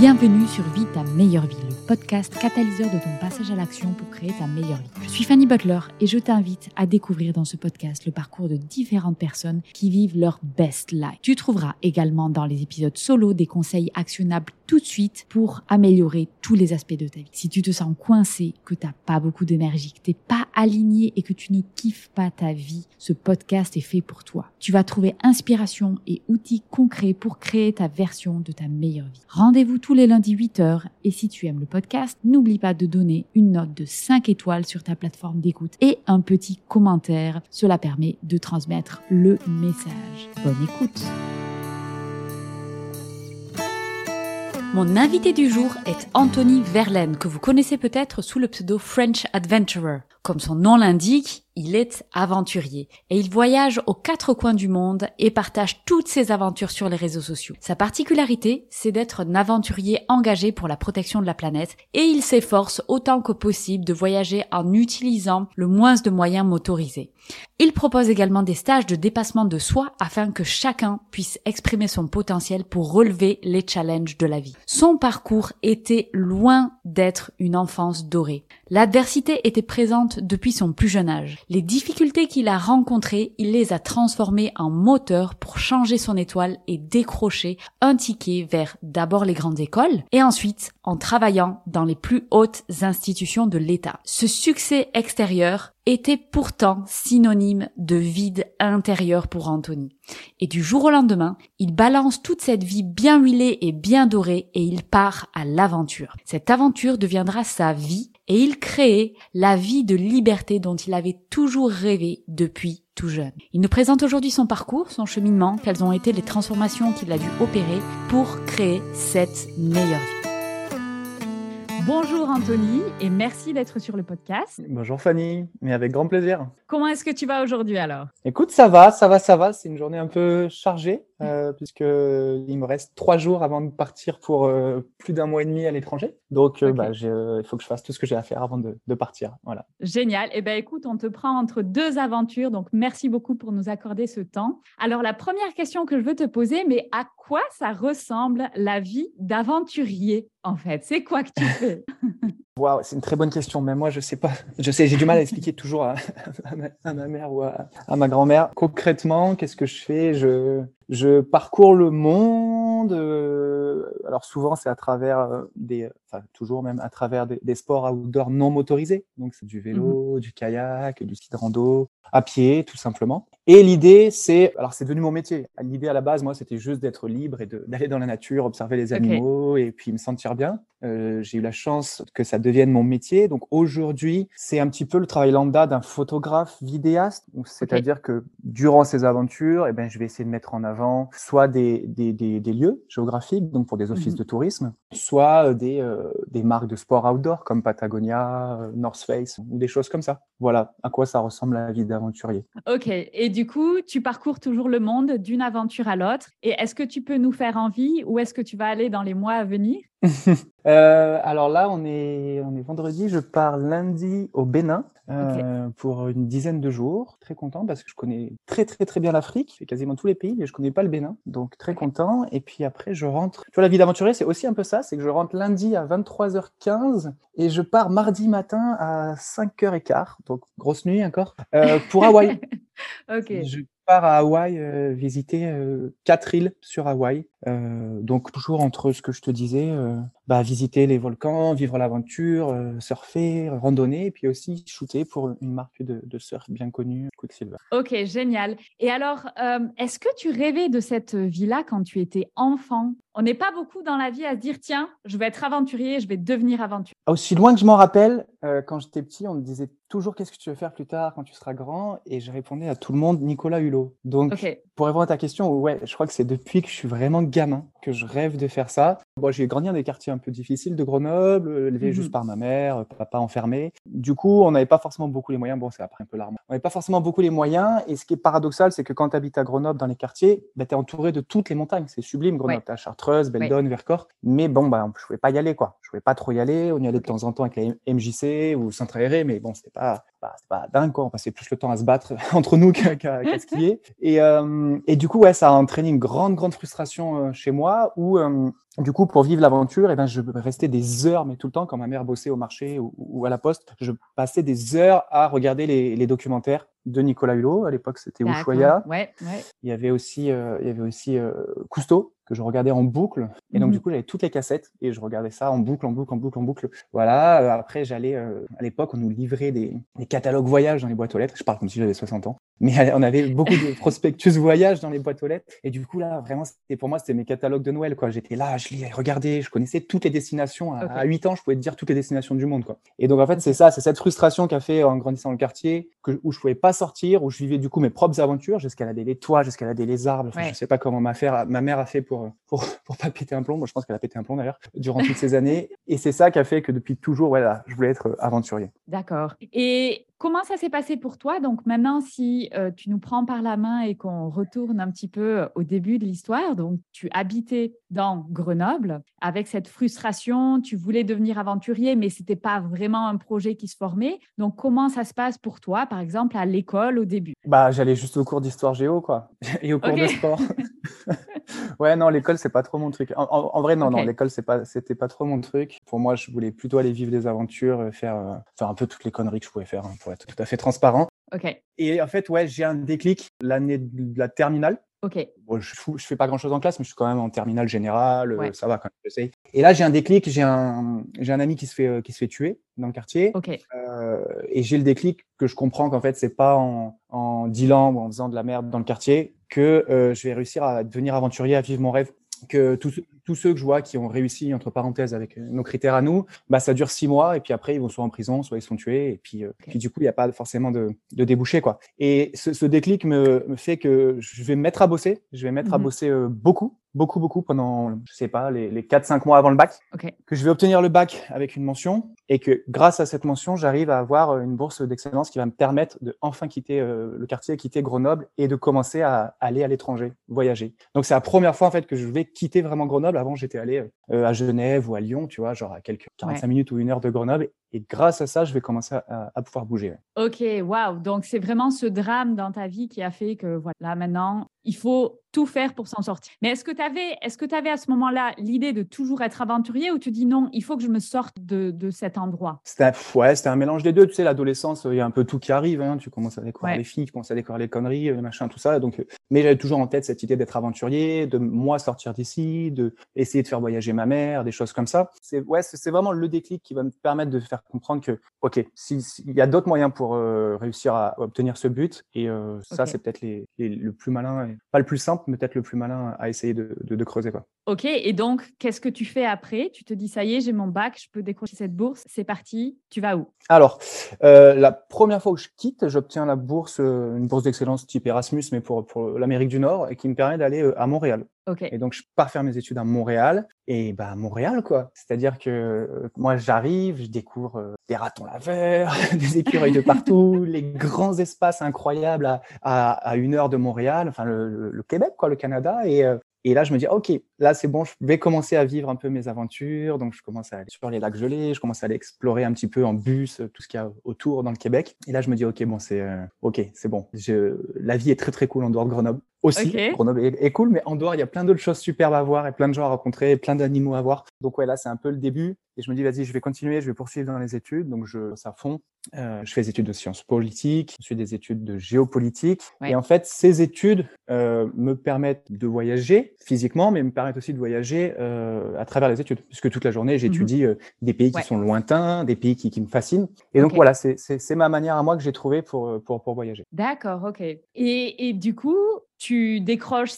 Bienvenue sur Vie ta meilleure vie, le podcast catalyseur de ton passage à l'action pour créer ta meilleure vie. Je suis Fanny Butler et je t'invite à découvrir dans ce podcast le parcours de différentes personnes qui vivent leur best life. Tu trouveras également dans les épisodes solo des conseils actionnables tout de suite pour améliorer tous les aspects de ta vie. Si tu te sens coincé, que t'as pas beaucoup d'énergie, que t'es pas aligné et que tu ne kiffes pas ta vie, ce podcast est fait pour toi. Tu vas trouver inspiration et outils concrets pour créer ta version de ta meilleure vie. Rendez-vous tous les lundis 8h et si tu aimes le podcast, n'oublie pas de donner une note de 5 étoiles sur ta plateforme d'écoute et un petit commentaire. Cela permet de transmettre le message. Bonne écoute. Mon invité du jour est Anthony Verlaine, que vous connaissez peut-être sous le pseudo French Adventurer. Comme son nom l'indique, il est aventurier et il voyage aux quatre coins du monde et partage toutes ses aventures sur les réseaux sociaux. Sa particularité, c'est d'être un aventurier engagé pour la protection de la planète et il s'efforce autant que possible de voyager en utilisant le moins de moyens motorisés. Il propose également des stages de dépassement de soi afin que chacun puisse exprimer son potentiel pour relever les challenges de la vie. Son parcours était loin d'être une enfance dorée. L'adversité était présente depuis son plus jeune âge. Les difficultés qu'il a rencontrées, il les a transformées en moteur pour changer son étoile et décrocher un ticket vers d'abord les grandes écoles et ensuite en travaillant dans les plus hautes institutions de l'État. Ce succès extérieur était pourtant synonyme de vide intérieur pour Anthony. Et du jour au lendemain, il balance toute cette vie bien huilée et bien dorée et il part à l'aventure. Cette aventure deviendra sa vie et il crée la vie de liberté dont il avait toujours rêvé depuis tout jeune. Il nous présente aujourd'hui son parcours, son cheminement, quelles ont été les transformations qu'il a dû opérer pour créer cette meilleure vie. Bonjour Anthony et merci d'être sur le podcast. Bonjour Fanny, mais avec grand plaisir. Comment est-ce que tu vas aujourd'hui alors? Écoute, ça va, ça va, ça va. C'est une journée un peu chargée euh, puisque il me reste trois jours avant de partir pour euh, plus d'un mois et demi à l'étranger. Donc, euh, bah, il faut que je fasse tout ce que j'ai à faire avant de, de partir. Voilà. Génial. Eh ben, écoute, on te prend entre deux aventures. Donc, merci beaucoup pour nous accorder ce temps. Alors, la première question que je veux te poser, mais à quoi ça ressemble la vie d'aventurier en fait? C'est quoi que tu fais? Wow, c'est une très bonne question. Mais moi, je sais pas. Je sais, j'ai du mal à expliquer toujours à, à, ma, mère ou à, à ma grand-mère. Concrètement, qu'est-ce que je fais? Je je parcours le monde. Euh, alors souvent, c'est à travers euh, des, enfin toujours même à travers des, des sports outdoor non motorisés. Donc c'est du vélo, mmh du kayak, du ski de rando, à pied, tout simplement. Et l'idée, c'est, alors c'est devenu mon métier. L'idée à la base, moi, c'était juste d'être libre et d'aller dans la nature, observer les animaux et puis me sentir bien. Euh, j'ai eu la chance que ça devienne mon métier. Donc aujourd'hui, c'est un petit peu le travail lambda d'un photographe vidéaste. C'est-à-dire que durant ces aventures, eh ben, je vais essayer de mettre en avant soit des, des, des, des lieux géographiques, donc pour des offices mmh de tourisme, soit des, euh, des marques de sport outdoor comme Patagonia, euh, North Face ou des choses comme ça. Voilà à quoi ça ressemble la vie Ok, et du coup, tu parcours toujours le monde d'une aventure à l'autre. Et est-ce que tu peux nous faire envie ou est-ce que tu vas aller dans les mois à venir? euh, alors là, on est, on est vendredi. Je pars lundi au Bénin euh, pour une dizaine de jours. Très content parce que je connais très très très bien l'Afrique, et quasiment tous les pays, mais je connais pas le Bénin. Donc très content. Et puis après, je rentre. Tu vois, la vie d'aventurier, c'est aussi un peu ça. C'est que je rentre lundi à 23h15 et je pars mardi matin à 5h15. Donc grosse nuit encore euh, pour Hawaï. Je pars à Hawaï euh, visiter euh, quatre îles sur Hawaï. Euh, donc toujours entre ce que je te disais, bah, visiter les volcans, vivre l'aventure, surfer, randonner, et puis aussi shooter pour une marque de, de surf bien connue, Quicksilver. Ok, génial. Et alors, est-ce que tu rêvais de cette vie-là quand tu étais enfant? On n'est pas beaucoup dans la vie à se dire, tiens, je vais être aventurier, je vais devenir aventurier. Aussi loin que je m'en rappelle, euh, quand j'étais petit, on me disait toujours qu'est-ce que tu veux faire plus tard quand tu seras grand, et je répondais à tout le monde Nicolas Hulot. Donc, pour répondre à ta question, ouais, je crois que c'est depuis que je suis vraiment gamin que je rêve de faire ça. Bon, j'ai grandi dans des quartiers un peu difficiles de Grenoble, élevé Mhm. juste par ma mère, papa enfermé. Du coup, on n'avait pas forcément beaucoup les moyens. Bon, c'est après un peu l'arme. On n'avait pas forcément beaucoup les moyens. Et ce qui est paradoxal, c'est que quand tu habites à Grenoble, dans les quartiers, bah, tu es entouré de toutes les montagnes. C'est sublime, Grenoble. Ouais. Tu as Chartreuse, Beldon, Vercors. Mais bon, bah, je pouvais pas y aller, quoi. Je pouvais pas trop y aller. On y allait de temps en temps avec la MJC ou Centre Aéré, mais bon, c'était pas, bah, pas dingue, quoi. On passait plus le temps à se battre entre nous qu'à qu'à- qu'à skier. Et, euh, et du coup, ouais, ça a entraîné une grande, grande frustration euh, chez moi où, euh, du coup, pour vivre l'aventure, eh ben, je restais des heures, mais tout le temps, quand ma mère bossait au marché ou, ou à la poste, je passais des heures à regarder les, les documentaires de Nicolas Hulot. À l'époque, c'était. Ushuaïa. Ouais, ouais. Il y avait aussi, euh, il y avait aussi euh, Cousteau que je regardais en boucle. Et donc Mhm. du coup, j'avais toutes les cassettes et je regardais ça en boucle, en boucle, en boucle, en boucle. Voilà. Après, j'allais euh, à l'époque, on nous livrait des, des catalogues voyages dans les boîtes aux lettres. Je parle comme si j'avais 60 ans, mais on avait beaucoup de prospectus voyages dans les boîtes aux lettres. Et du coup là, vraiment, c'était pour moi, c'était mes catalogues de Noël. Quoi. J'étais là, je lis, regardais, je connaissais toutes les destinations. À, Ok. à 8 ans, je pouvais te dire toutes les destinations du monde. Quoi. Et donc en fait, c'est ça, c'est cette frustration qu'a fait en grandissant dans le quartier, que, où je pouvais pas sortir, où je vivais du coup mes propres aventures, j'escaladais les toits, j'escaladais les arbres. Enfin, Ouais. Je sais pas comment ma, faire, ma mère a fait pour, pour, pour pas péter un plomb. Moi, je pense qu'elle a pété un plomb d'ailleurs durant toutes ces années. Et c'est ça qui a fait que depuis toujours, voilà, je voulais être euh, aventurier. D'accord. Et comment ça s'est passé pour toi? Donc maintenant, si euh, tu nous prends par la main et qu'on retourne un petit peu au début de l'histoire, donc tu habitais dans Grenoble avec cette frustration, tu voulais devenir aventurier, mais c'était pas vraiment un projet qui se formait. Donc comment ça se passe pour toi, par exemple, à l'école au début? Bah, j'allais juste au cours d'histoire géo, quoi, et au cours de sport. ouais, non, l'école, c'est pas trop mon truc. En, en- en vrai, non, non, l'école, c'est pas, c'était pas trop mon truc. Pour moi, je voulais plutôt aller vivre des aventures, euh, faire, euh, faire un peu toutes les conneries que je pouvais faire, hein, pour être tout à fait transparent. Ok, Et en fait, ouais, j'ai un déclic l'année de la terminale. ok, Bon, je, je fais pas grand chose en classe, mais je suis quand même en terminale générale, euh, Ouais. ça va quand même, j'essaye. Et là, j'ai un déclic, j'ai un, j'ai un ami qui se fait, qui se fait tuer dans le quartier. ok, Euh, et j'ai le déclic que je comprends qu'en fait, c'est pas en, en dealant ou en faisant de la merde dans le quartier que euh, je vais réussir à devenir aventurier, à vivre mon rêve. Que tous, ceux- tous ceux que je vois qui ont réussi, entre parenthèses, avec euh, nos critères à nous, bah, ça dure six mois et puis après, ils vont soit en prison, soit ils sont tués. Et puis, euh, puis du coup, il n'y a pas forcément de, de débouché. Quoi. Et ce, ce déclic me, me fait que je vais me mettre à bosser. Je vais me mettre à Mhm. bosser euh, beaucoup, beaucoup, beaucoup pendant, je sais pas, les, les 4-5 mois avant le bac que je vais obtenir le bac avec une mention et que grâce à cette mention, j'arrive à avoir euh, une bourse d'excellence qui va me permettre de enfin quitter euh, le quartier, quitter Grenoble et de commencer à aller à l'étranger, voyager. Donc c'est la première fois en fait que je vais quitter vraiment Grenoble. Avant, j'étais allé euh, à Genève ou à Lyon, tu vois, genre à quelques 45 minutes ou une heure de Grenoble. Et grâce à ça, je vais commencer à, à pouvoir bouger. ouais. Ok, waouh. Donc, c'est vraiment ce drame dans ta vie qui a fait que, voilà, maintenant, il faut tout faire pour s'en sortir. Mais est-ce que tu avais, est-ce que tu avais à ce moment-là l'idée de toujours être aventurier ou tu dis non, il faut que je me sorte de, de cet endroit? C'était ouais, c'était un mélange des deux. Tu sais, l'adolescence, il y a un peu tout qui arrive. Hein. Tu commences à découvrir Ouais. les filles, tu commences à découvrir les conneries, les machins, tout ça. Donc, euh, mais j'avais toujours en tête cette idée d'être aventurier, de moi sortir d'ici, de essayer de faire voyager ma mère, des choses comme ça. C'est ouais, c'est vraiment le déclic qui va me permettre de faire comprendre que, ok, s'il si, s'il y a d'autres moyens pour euh, réussir à obtenir ce but, et euh, ça, c'est peut-être les, les- le plus malin, pas le plus simple, mais peut-être le plus malin à essayer de, de, de creuser quoi. Ok, et donc, qu'est-ce que tu fais après? Tu te dis, ça y est, j'ai mon bac, je peux décrocher cette bourse, c'est parti, tu vas où? Alors, euh, la première fois où je quitte, j'obtiens la bourse, euh, une bourse d'excellence type Erasmus, mais pour, pour l'Amérique du Nord, et qui me permet d'aller euh, à Montréal. Ok, Et donc, je pars faire mes études à Montréal, et bah, Montréal, quoi. C'est-à-dire que euh, moi, j'arrive, je découvre euh, des ratons laveurs, des écureuils de partout, les grands espaces incroyables à, à, à une heure de Montréal, enfin, le, le- le Québec, quoi, le Canada, et, euh, et là, je me dis, OK, là, c'est bon, je vais commencer à vivre un peu mes aventures. Donc, je commence à aller sur les lacs gelés, je commence à aller explorer un petit peu en bus, euh, tout ce qu'il y a autour dans le Québec. Et là, je me dis, OK, bon, c'est euh, OK, c'est bon. Je, la vie est très, très cool en dehors de Grenoble. aussi. Grenoble est, est cool, mais en dehors, il y a plein d'autres choses superbes à voir et plein de gens à rencontrer, plein d'animaux à voir. Donc ouais, là, c'est un peu le début. Et je me dis, vas-y, je vais continuer, je vais poursuivre dans les études. Donc je à fond. Euh, je fais des études de sciences politiques, je fais des études de géopolitique. Ouais. Et en fait, ces études euh, me permettent de voyager physiquement, mais me permettent aussi de voyager euh, à travers les études. Puisque toute la journée, j'étudie euh, des pays qui Ouais. sont lointains, des pays qui, qui me fascinent. Et donc voilà, c'est ma manière à moi que j'ai trouvé pour, euh, pour, pour voyager. D'accord, ok. Et, et du coup, tu décroches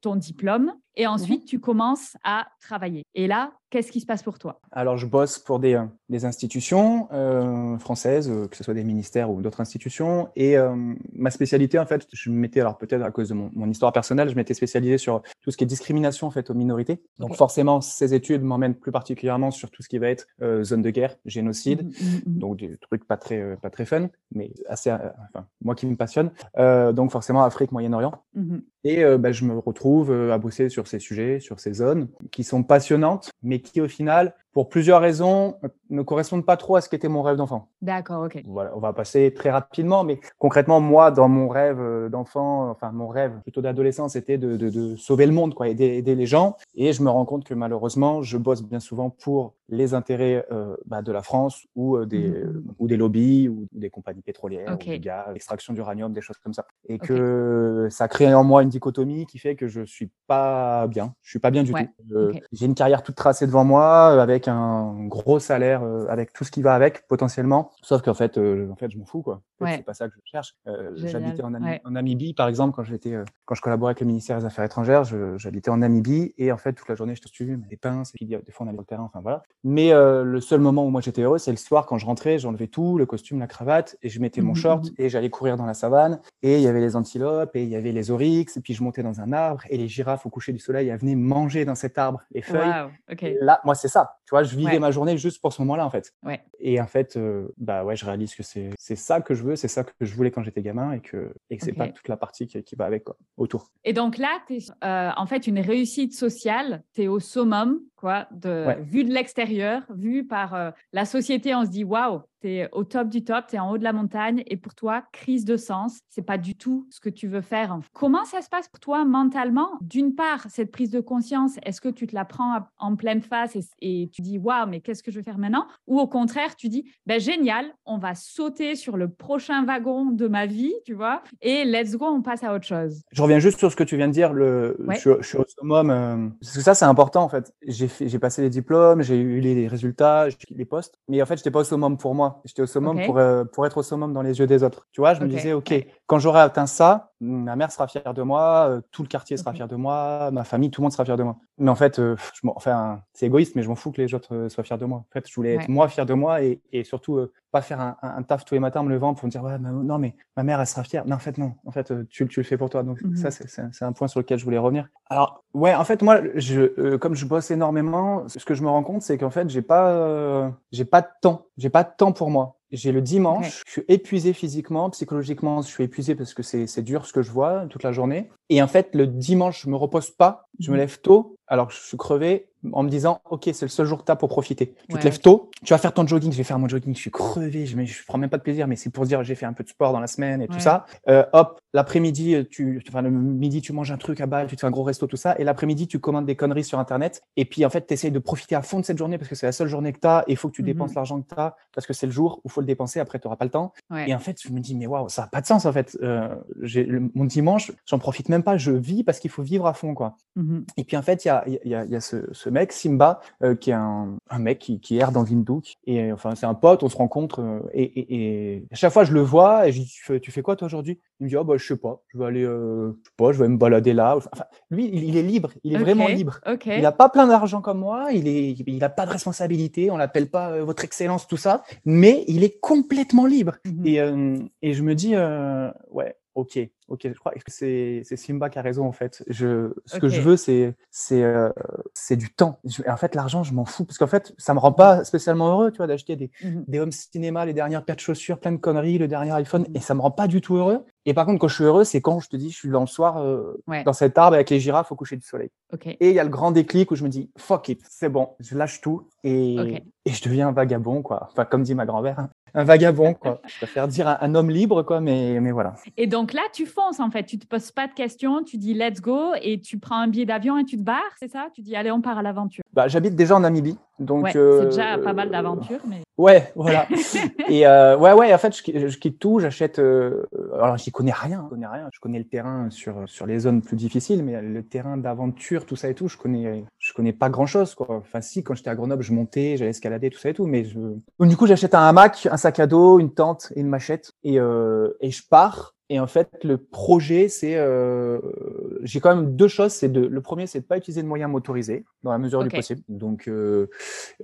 ton diplôme et ensuite tu commences à travailler. Et là, qu'est-ce qui se passe pour toi? Alors, je bosse pour des, euh, des institutions euh, françaises, euh, que ce soit des ministères ou d'autres institutions. Et euh, ma spécialité, en fait, je m'étais, alors peut-être à cause de mon, mon histoire personnelle, je m'étais spécialisé sur tout ce qui est discrimination en fait aux minorités. Donc, forcément, ces études m'emmènent plus particulièrement sur tout ce qui va être euh, zone de guerre, génocide. Mhm, mhm, mhm. Donc des trucs pas très pas très fun, mais assez, enfin moi qui me passionne. Donc forcément Afrique, Moyen-Orient. Et bah, je me retrouve à bosser sur ces sujets, sur ces zones qui sont passionnantes, mais qui au final, pour plusieurs raisons, euh, ne correspondent pas trop à ce qu'était mon rêve d'enfant. D'accord, ok. Voilà, on va passer très rapidement, mais concrètement, moi, dans mon rêve euh, d'enfant, enfin mon rêve plutôt d'adolescent, c'était de, de, de sauver le monde, quoi, aider, aider les gens. Et je me rends compte que malheureusement, je bosse bien souvent pour les intérêts euh, bah, de la France ou euh, des Mhm. ou des lobbies ou des compagnies pétrolières, Ok. ou du gaz, extraction d'uranium, des choses comme ça. Et que ça crée en moi une dichotomie qui fait que je suis pas bien. Je suis pas bien du Ouais. tout. Euh. J'ai une carrière toute tracée devant moi, euh, avec un gros salaire, euh, avec tout ce qui va avec potentiellement. Sauf qu'en fait, euh, en fait, je m'en fous quoi. Ouais. C'est pas ça que je cherche. Euh, j'habitais en, Nami- Ouais. en Namibie, par exemple, quand j'étais, euh, quand je collaborais avec le ministère des Affaires étrangères, j'habitais en Namibie et en fait toute la journée je te suis des pinces et puis des fois on allait sur le terrain, enfin voilà. Mais euh, le seul moment où moi j'étais heureux, c'est le soir quand je rentrais, j'enlevais tout, le costume, la cravate et je mettais mon short et j'allais courir dans la savane et il y avait les antilopes et il y avait les oryx et puis je montais dans un arbre et les girafes au coucher du soleil elles venaient manger dans cet arbre les feuilles. Là, moi, c'est ça. Tu vois, je vivais Ouais. ma journée juste pour ce moment-là, en fait. Et en fait, euh, bah ouais, je réalise que c'est c'est ça que je veux, c'est ça que je voulais quand j'étais gamin et que et que c'est pas toute la partie qui, qui va avec quoi, autour. Et donc là, tu es en fait une réussite sociale, tu es au summum, quoi, de, Ouais. vu de l'extérieur, vu par euh, la société, on se dit waouh, tu es au top du top, tu es en haut de la montagne et pour toi, crise de sens, c'est pas du tout ce que tu veux faire. Comment ça se passe pour toi mentalement? D'une part, cette prise de conscience, est-ce que tu te la prends en pleine face et, et tu dis waouh, mais qu'est-ce que je vais faire maintenant? Ou au contraire, tu dis ben génial, on va sauter sur le prochain wagon de ma vie, tu vois, et let's go, on passe à autre chose. Je reviens juste sur ce que tu viens de dire. Le, Ouais. je, suis- je suis au summum. euh, parce que ça, c'est important en fait. J'ai passé les diplômes, j'ai eu les, résultats, j'ai eu les postes. Mais en fait, j'étais pas au summum pour moi. J'étais au summum pour euh, pour être au summum dans les yeux des autres. Tu vois, je me disais, ok, ouais. quand j'aurai atteint ça, ma mère sera fière de moi, euh, tout le quartier sera fier de moi, ma famille, tout le monde sera fier de moi. Mais en fait, euh, je m'en- enfin, c'est égoïste, mais je m'en fous que les autres euh, soient fiers de moi. En fait, je voulais être moi fier de moi et, et surtout euh, pas faire un, un, un taf tous les matins en me levant pour me dire ouais, mais non mais ma mère elle sera fière. Non en fait non, en fait euh, tu, tu le fais pour toi. Donc Mhm. ça c'est- un point sur lequel je voulais revenir. Alors ouais, en fait moi je euh, comme je bosse énormément, ce que je me rends compte c'est qu'en fait j'ai pas euh, j'ai pas de temps, j'ai pas de temps pour moi. J'ai le dimanche, je suis épuisé physiquement, psychologiquement, je suis épuisé parce que c'est dur ce que je vois toute la journée. Et en fait, le dimanche, je me repose pas, je me Mhm. lève tôt, alors je suis crevé, en me disant, OK, c'est le seul jour que tu as pour profiter. Tu Ouais, te lèves tôt, tu vas faire ton jogging, je vais faire mon jogging, je suis crevé, je, je prends même pas de plaisir, mais c'est pour dire, j'ai fait un peu de sport dans la semaine et Ouais. tout ça. Euh, hop, l'après-midi, euh, tu, enfin, le midi, tu manges un truc à balle, tu te fais un gros resto, tout ça. Et l'après-midi, tu commandes des conneries sur Internet. Et puis, en fait, tu essayes de profiter à fond de cette journée parce que c'est la seule journée que tu as et il faut que tu Mhm. dépenses l'argent que tu as parce que c'est le jour où il faut le dépenser. Après, tu n'auras pas le temps. Ouais. Et en fait, je me dis, mais waouh, ça n'a pas de sens, en fait. Euh, le- mon dimanche, j'en profite même pas. Je vis parce qu'il faut vivre à fond, quoi. Mhm. Et puis en fait, il y a, y a, y a ce, ce mec, Simba, euh, qui est un, un mec qui, qui erre dans Windhoek. Et enfin, c'est un pote, on se rencontre. euh, et, et, et à chaque fois, je le vois et je lui dis, tu fais, tu fais quoi toi aujourd'hui? Il me dit, oh, bah, je sais pas, je vais aller, euh, je sais pas, je vais me balader là. Enfin, lui, il, il est libre, il est vraiment libre. Ok. Il n'a pas plein d'argent comme moi, il est, il a pas de responsabilité, on l'appelle pas votre excellence, tout ça, mais il est complètement libre. Mhm. Et, et je me dis, ouais, ok, ok, je crois que c'est Simba qui a raison en fait? Je, ce que je veux, c'est c'est euh, c'est du temps. Je- en fait, l'argent, je m'en fous parce qu'en fait, ça me rend pas spécialement heureux, tu vois, d'acheter des, des home cinéma, les dernières paires de chaussures, plein de conneries, le dernier iPhone, Mhm. et ça me rend pas du tout heureux. Et par contre, quand je suis heureux, c'est quand je te dis, je suis dans le soir euh, Ouais. dans cet arbre avec les girafes au coucher du soleil. Et il y a le grand déclic où je me dis, fuck it, c'est bon, je lâche tout et, je deviens un vagabond, quoi. Enfin, comme dit ma grand-mère, hein, un vagabond, quoi. Je préfère dire un, homme libre, quoi, mais, mais voilà. Et donc là, tu fonces, en fait. Tu te poses pas de questions, tu dis let's go et tu prends un billet d'avion et tu te barres, c'est ça? Tu dis allez, on part à l'aventure. Bah, J'habite déjà en Namibie. Donc, c'est euh, déjà pas mal d'aventures. Mais... Ouais, voilà. et euh, ouais, ouais, en fait, je, quitte tout, j'achète. Euh, alors, j'y connais rien, je connais rien. Je connais le terrain sur, sur les zones plus difficiles, mais le terrain d'aventure, tout ça et tout, je connais, je connais pas grand chose, quoi. Enfin, si, quand j'étais à Grenoble, je montais, j'allais escalader, tout ça et tout, mais je... du coup, j'achète un hamac, un sac à dos, une tente et une machette, et, euh, et je pars. Et en fait, le projet, c'est, euh, j'ai quand même deux choses. C'est de, le premier, c'est de pas utiliser de moyens motorisés dans la mesure du possible. Donc, euh,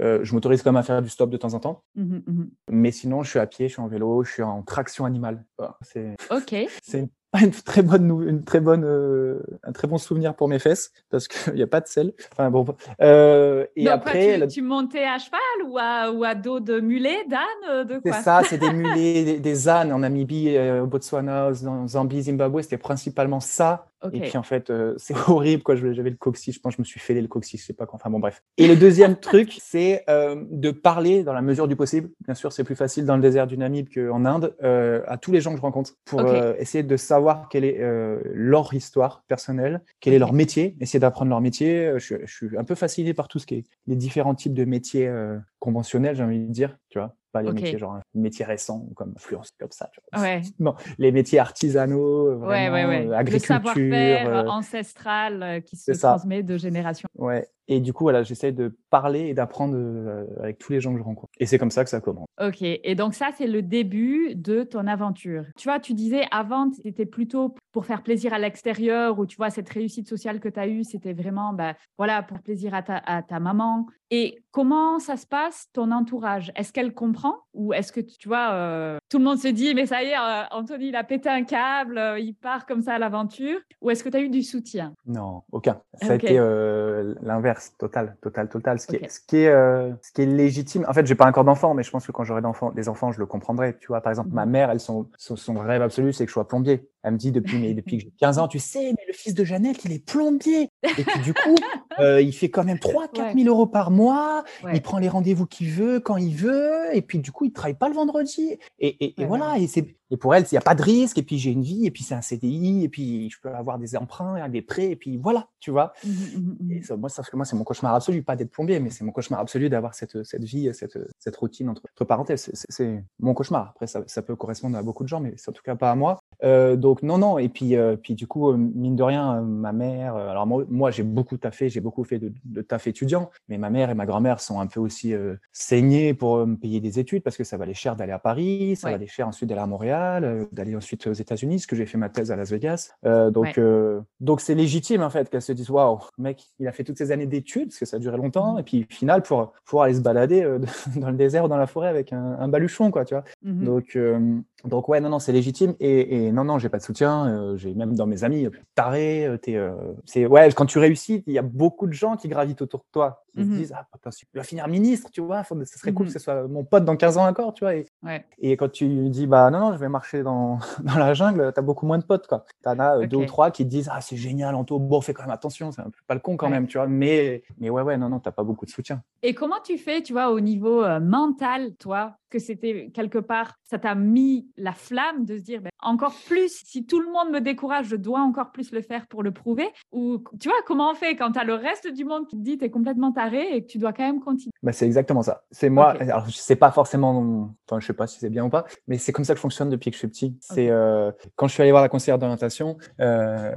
euh, je m'autorise quand même à faire du stop de temps en temps. Mmh mmh Mais sinon, je suis à pied, je suis en vélo, je suis en traction animale. c'est, ok. C'est une très bonne, une très bonne, euh, un très bon souvenir pour mes fesses parce qu'il n'y a pas de sel. Enfin bon. Euh, et après, tu, montais à cheval ou à, ou à dos de mulet, d'âne, euh, de quoi? C'est ça, c'est des mulets, des, ânes en Namibie, au Botswana, en Zambie, Zimbabwe. C'était principalement ça et puis en fait, euh, c'est horrible quoi. J'avais le coccyx, je pense que je me suis fêlé le coccyx, je sais pas quoi. Enfin bon bref. Et le deuxième truc, c'est euh, de parler dans la mesure du possible. Bien sûr, c'est plus facile dans le désert du Namib qu'en Inde euh, à tous les gens que je rencontre pour euh, essayer de savoir quelle est euh, leur histoire personnelle, quel est leur métier, essayer d'apprendre leur métier. Je, je, suis un peu fasciné par tout ce qui est les différents types de métiers conventionnels, j'ai envie de dire, tu vois pas les métiers genre métiers récents comme influence comme ça. Non, les métiers artisanaux, euh, vraiment, ouais, euh, agriculture, le savoir-faire euh, ancestral qui se transmet de génération. Ouais, et du coup, voilà, j'essaie de parler et d'apprendre euh, avec tous les gens que je rencontre. Et c'est comme ça que ça commence. Ok. Et donc, ça, c'est le début de ton aventure. Tu vois, tu disais avant, c'était plutôt pour faire plaisir à l'extérieur ou tu vois, cette réussite sociale que tu as eue, c'était vraiment, bah, voilà, pour plaisir à ta, à ta maman. Et comment ça se passe, ton entourage? Est-ce qu'elle comprend? Ou est-ce que, tu vois, euh, tout le monde se dit, mais ça y est, euh, Anthony, il a pété un câble, il part comme ça à l'aventure? Ou est-ce que tu as eu du soutien? Non, aucun. Ça a été l'inverse total, total, total. Ce qui est, ce qui est, euh, ce qui est légitime. En fait, j'ai pas encore d'enfants, mais je pense que quand j'aurai d'enfants, des enfants, je le comprendrai. Tu vois, par exemple, ma mhm. mère, elle, son, son, rêve absolu, c'est que je sois plombier. Elle me dit depuis, mais depuis que j'ai 15 ans, tu sais, mais le fils de Jeannette, il est plombier. Et puis, du coup, euh, il fait quand même 3 4 000 euros par mois. Il prend les rendez-vous qu'il veut, quand il veut. Et puis, du coup, il travaille pas le vendredi. Et, et, voilà. Et et pour elle, il n'y a pas de risque. Et puis, j'ai une vie. Et puis, c'est un CDI. Et puis, je peux avoir des emprunts, des prêts. Et puis, voilà, tu vois. Mmh mmh mmh et ça, moi, ça, moi, c'est mon cauchemar absolu. Pas d'être plombier, mais c'est mon cauchemar absolu d'avoir cette, cette vie, cette, cette routine entre, entre parenthèses. C'est, mon cauchemar. Après, ça, ça, peut correspondre à beaucoup de gens, mais en tout cas pas à moi. Euh, donc, non, non. Et puis, euh, puis du coup, euh, mine de rien, ma mère, alors moi, moi j'ai beaucoup taffé, j'ai beaucoup fait de, de, taf étudiant, mais ma mère et ma grand-mère sont un peu aussi saignées pour me payer des études parce que ça valait cher d'aller à Paris, ça valait cher ensuite d'aller à Montréal, d'aller ensuite aux États-Unis, ce que j'ai fait ma thèse à Las Vegas. donc, donc c'est légitime en fait qu'elles se disent waouh, mec, il a fait toutes ces années d'études parce que ça a duré longtemps, mmh. et puis au final pour pouvoir aller se balader dans le désert ou dans la forêt avec un, un baluchon, quoi, tu vois. Mmh donc, donc ouais, non, non, c'est légitime et, et non, non, j'ai pas de soutien. j'ai même dans mes amis, taré, t'es, c'est ouais, quand tu réussis, il y a beaucoup de gens qui gravitent autour de toi, qui se mmh disent ah putain, tu vas finir ministre, tu vois, faut, ça serait cool que ce soit mon pote dans 15 ans encore, tu vois. Et, ouais. et quand tu dis bah non, non, je vais marcher dans, dans la jungle, t'as beaucoup moins de potes, quoi. T'en as deux ou trois qui te disent ah c'est génial, Anto, bon, fais quand même attention, c'est un peu pas le con quand même, tu vois. Mais, mais ouais, ouais, non, non, t'as pas beaucoup de soutien. Et comment tu fais, tu vois, au niveau mental, toi, que c'était quelque part, ça t'a mis la flamme de se dire ben, encore plus, si tout le monde me décourage, je dois encore plus le faire pour le prouver Ou tu vois, comment on fait quand tu as le reste du monde qui te dit tu es complètement taré et que tu dois quand même continuer? Bah, C'est exactement ça. C'est moi, alors je sais pas forcément, enfin je sais pas si c'est bien ou pas, mais c'est comme ça que je fonctionne depuis que je suis petit. C'est euh, quand je suis allé voir la conseillère d'orientation euh,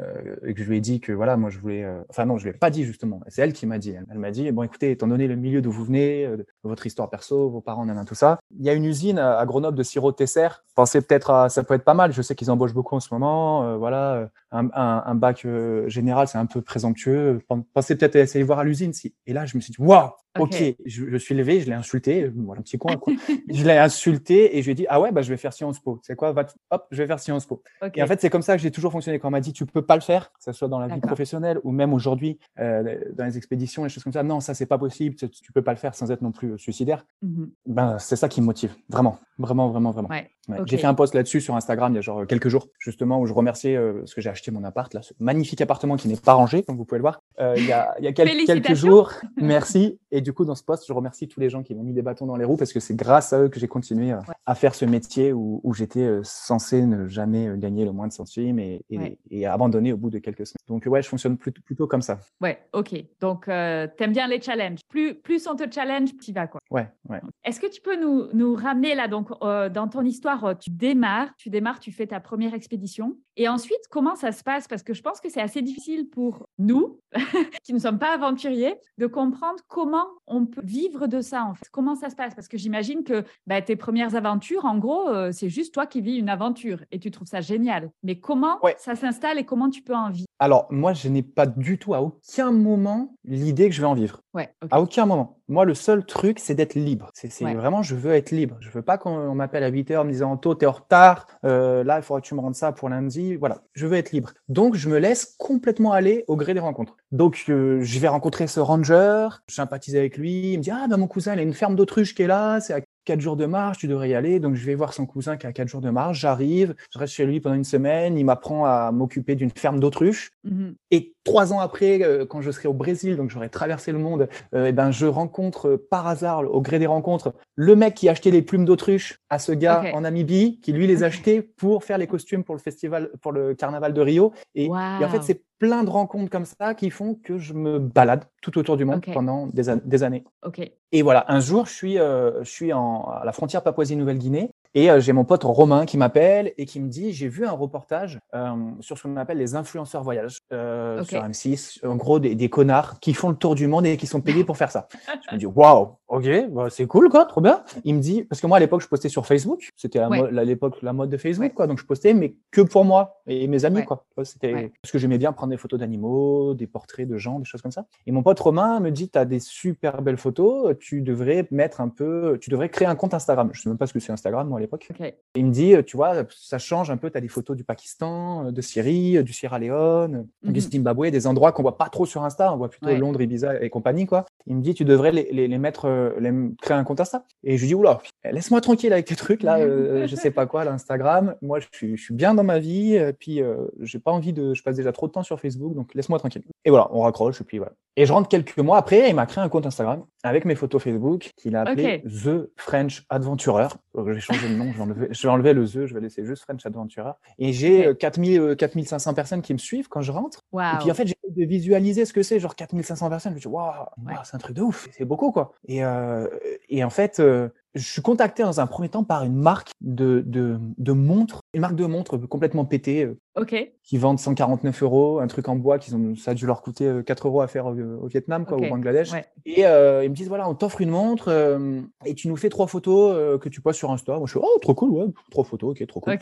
et que je lui ai dit que voilà, moi je voulais, euh, enfin non, je lui ai pas dit justement, c'est elle qui m'a dit. Elle, m'a dit, bon écoutez, étant donné le milieu d'où vous venez, votre histoire perso, vos parents, nan, tout ça, il y a une usine à Grenoble de sirop Tesser. Pensez peut-être à, ça peut être pas mal. Je sais qu'ils embauchent beaucoup en ce moment. Euh, voilà, un, un, un bac euh, général, c'est un peu présomptueux. Pensez peut-être à essayer de voir à l'usine. Si. Et là, je me suis dit, waouh, ok. Je, je, suis levé, je l'ai insulté. Voilà, un petit coin, quoi. je l'ai insulté et je lui ai dit, ah ouais, bah, je vais faire Sciences Po. C'est quoi? hop, je vais faire Sciences Po. Et en fait, c'est comme ça que j'ai toujours fonctionné. Quand on m'a dit, tu peux pas le faire, que ce soit dans la vie professionnelle ou même aujourd'hui, euh, dans les expéditions, et choses comme ça. Non, ça, c'est pas possible. Tu peux pas le faire sans être non plus suicidaire. Mmh ben, c'est ça qui me motive. Vraiment, vraiment, vraiment, vraiment. Ouais. J'ai fait un post là-dessus sur Instagram il y a genre quelques jours, justement, où je remerciais euh, parce que j'ai acheté mon appart, là, ce magnifique appartement qui n'est pas rangé, comme vous pouvez le voir, euh, il, y a, il y a quelques, quelques jours. Merci. Et du coup, dans ce poste, je remercie tous les gens qui m'ont mis des bâtons dans les roues parce que c'est grâce à eux que j'ai continué à, à, faire ce métier où, où j'étais censé ne jamais gagner le moins de centimes et, et, et, abandonner au bout de quelques semaines. Donc, ouais, je fonctionne plutôt, plutôt comme ça. Ouais, ok. Donc, euh, t'aimes bien les challenges. Plus, plus on te challenge, tu vas, quoi. Ouais, ouais. Est-ce que tu peux nous, nous ramener là, donc, euh, dans ton histoire, tu démarres, tu démarres, tu fais ta première expédition. Et ensuite, comment ça se passe Parce que je pense que c'est assez difficile pour nous, qui ne sommes pas aventuriers, de comprendre comment on peut vivre de ça, en fait. Comment ça se passe? Parce que j'imagine que bah, tes premières aventures, en gros, euh, c'est juste toi qui vis une aventure et tu trouves ça génial. Mais comment ça s'installe et comment tu peux en vivre? Alors, moi, je n'ai pas du tout à aucun moment l'idée que je vais en vivre. Ouais, À aucun moment. Moi, le seul truc, c'est d'être libre. C'est vraiment, je veux être libre. Je veux pas qu'on m'appelle à 8 heures en me disant, Anto, t'es en retard. Euh, là, il faudra que tu me rendes ça pour lundi. Voilà. Je veux être libre. Donc, je me laisse complètement aller au gré des rencontres. Donc, euh, je vais rencontrer ce ranger. Je sympathise avec lui. Il me dit, ah, bah, mon cousin, il a une ferme d'autruche qui est là. C'est à 4 jours de marche, tu devrais y aller. Donc, je vais voir son cousin qui a 4 jours de marche. J'arrive, je reste chez lui pendant une semaine. Il m'apprend à m'occuper d'une ferme d'autruche. Mmh Et trois ans après, euh, quand je serai au Brésil, donc j'aurai traversé le monde, et ben, je rencontre euh, par hasard, au gré des rencontres, le mec qui a acheté les plumes d'autruche à ce gars en Namibie, qui lui les a achetées pour faire les costumes pour le festival, pour le carnaval de Rio. Et, et en fait, c'est plein de rencontres comme ça qui font que je me balade tout autour du monde pendant des, an- des années. Et voilà, un jour, je suis, euh, je suis en, à la frontière Papouasie-Nouvelle-Guinée et euh, j'ai mon pote Romain qui m'appelle et qui me dit j'ai vu un reportage euh, sur ce qu'on appelle les influenceurs voyage euh, sur M6. En gros, des, des connards qui font le tour du monde et qui sont payés pour faire ça. Je me dis waouh, ok, bah, c'est cool quoi, trop bien. Il me dit parce que moi à l'époque je postais sur Facebook, c'était Ouais. à l'époque la mode de Facebook Ouais. quoi, donc je postais mais que pour moi et mes amis Ouais. quoi. C'était parce que j'aimais bien prendre des photos d'animaux, des portraits de gens, des choses comme ça. Et mon pote Romain me dit, tu as des super belles photos, tu devrais mettre un peu, tu devrais créer un compte Instagram. Je sais même pas ce que c'est Instagram, moi, à l'époque. Ok. Il me dit, tu vois, ça change un peu, tu as des photos du Pakistan, de Syrie, du Sierra Leone, du Mhm. Zimbabwe, des endroits qu'on voit pas trop sur Insta, on voit plutôt Ouais. Londres, Ibiza et compagnie, quoi. Il me dit, tu devrais les, les, les mettre, euh, les, créer un compte Insta. Et je lui dis, oula, laisse-moi tranquille avec tes trucs, là, euh, je sais pas quoi, l'Instagram. Moi, je suis, je suis bien dans ma vie, puis euh, j'ai pas envie de, je passe déjà trop de temps sur Facebook, donc laisse-moi tranquille. Et voilà, on raccroche, et puis voilà. Et je rentre quelques mois après, il m'a créé un compte Instagram avec mes photos Facebook qu'il a appelé. The French Adventurer. J'ai changé de nom, je vais, enlever, je vais enlever le The, je vais laisser juste French Adventurer. Et j'ai euh, 4000, euh, 4500 personnes qui me suivent quand je rentre. Et puis en fait, j'essaie de visualiser ce que c'est, genre 4500 personnes. Je me dis, waouh, Ouais. c'est un truc de ouf, c'est beaucoup quoi. Et, euh, et en fait, euh, je suis contacté dans un premier temps par une marque de, de, de montres, une marque de montres complètement pétée, euh, Ok. qui vendent 149 euros, un truc en bois, qui ont, ça a dû leur coûter euh, 4 euros à faire au, au Vietnam, quoi, au Bangladesh. Ouais. Et euh, ils me disent, voilà, on t'offre une montre euh, et tu nous fais trois photos euh, que tu postes sur Insta. Moi, je suis, oh, trop cool, ouais, trois photos, ok, trop cool.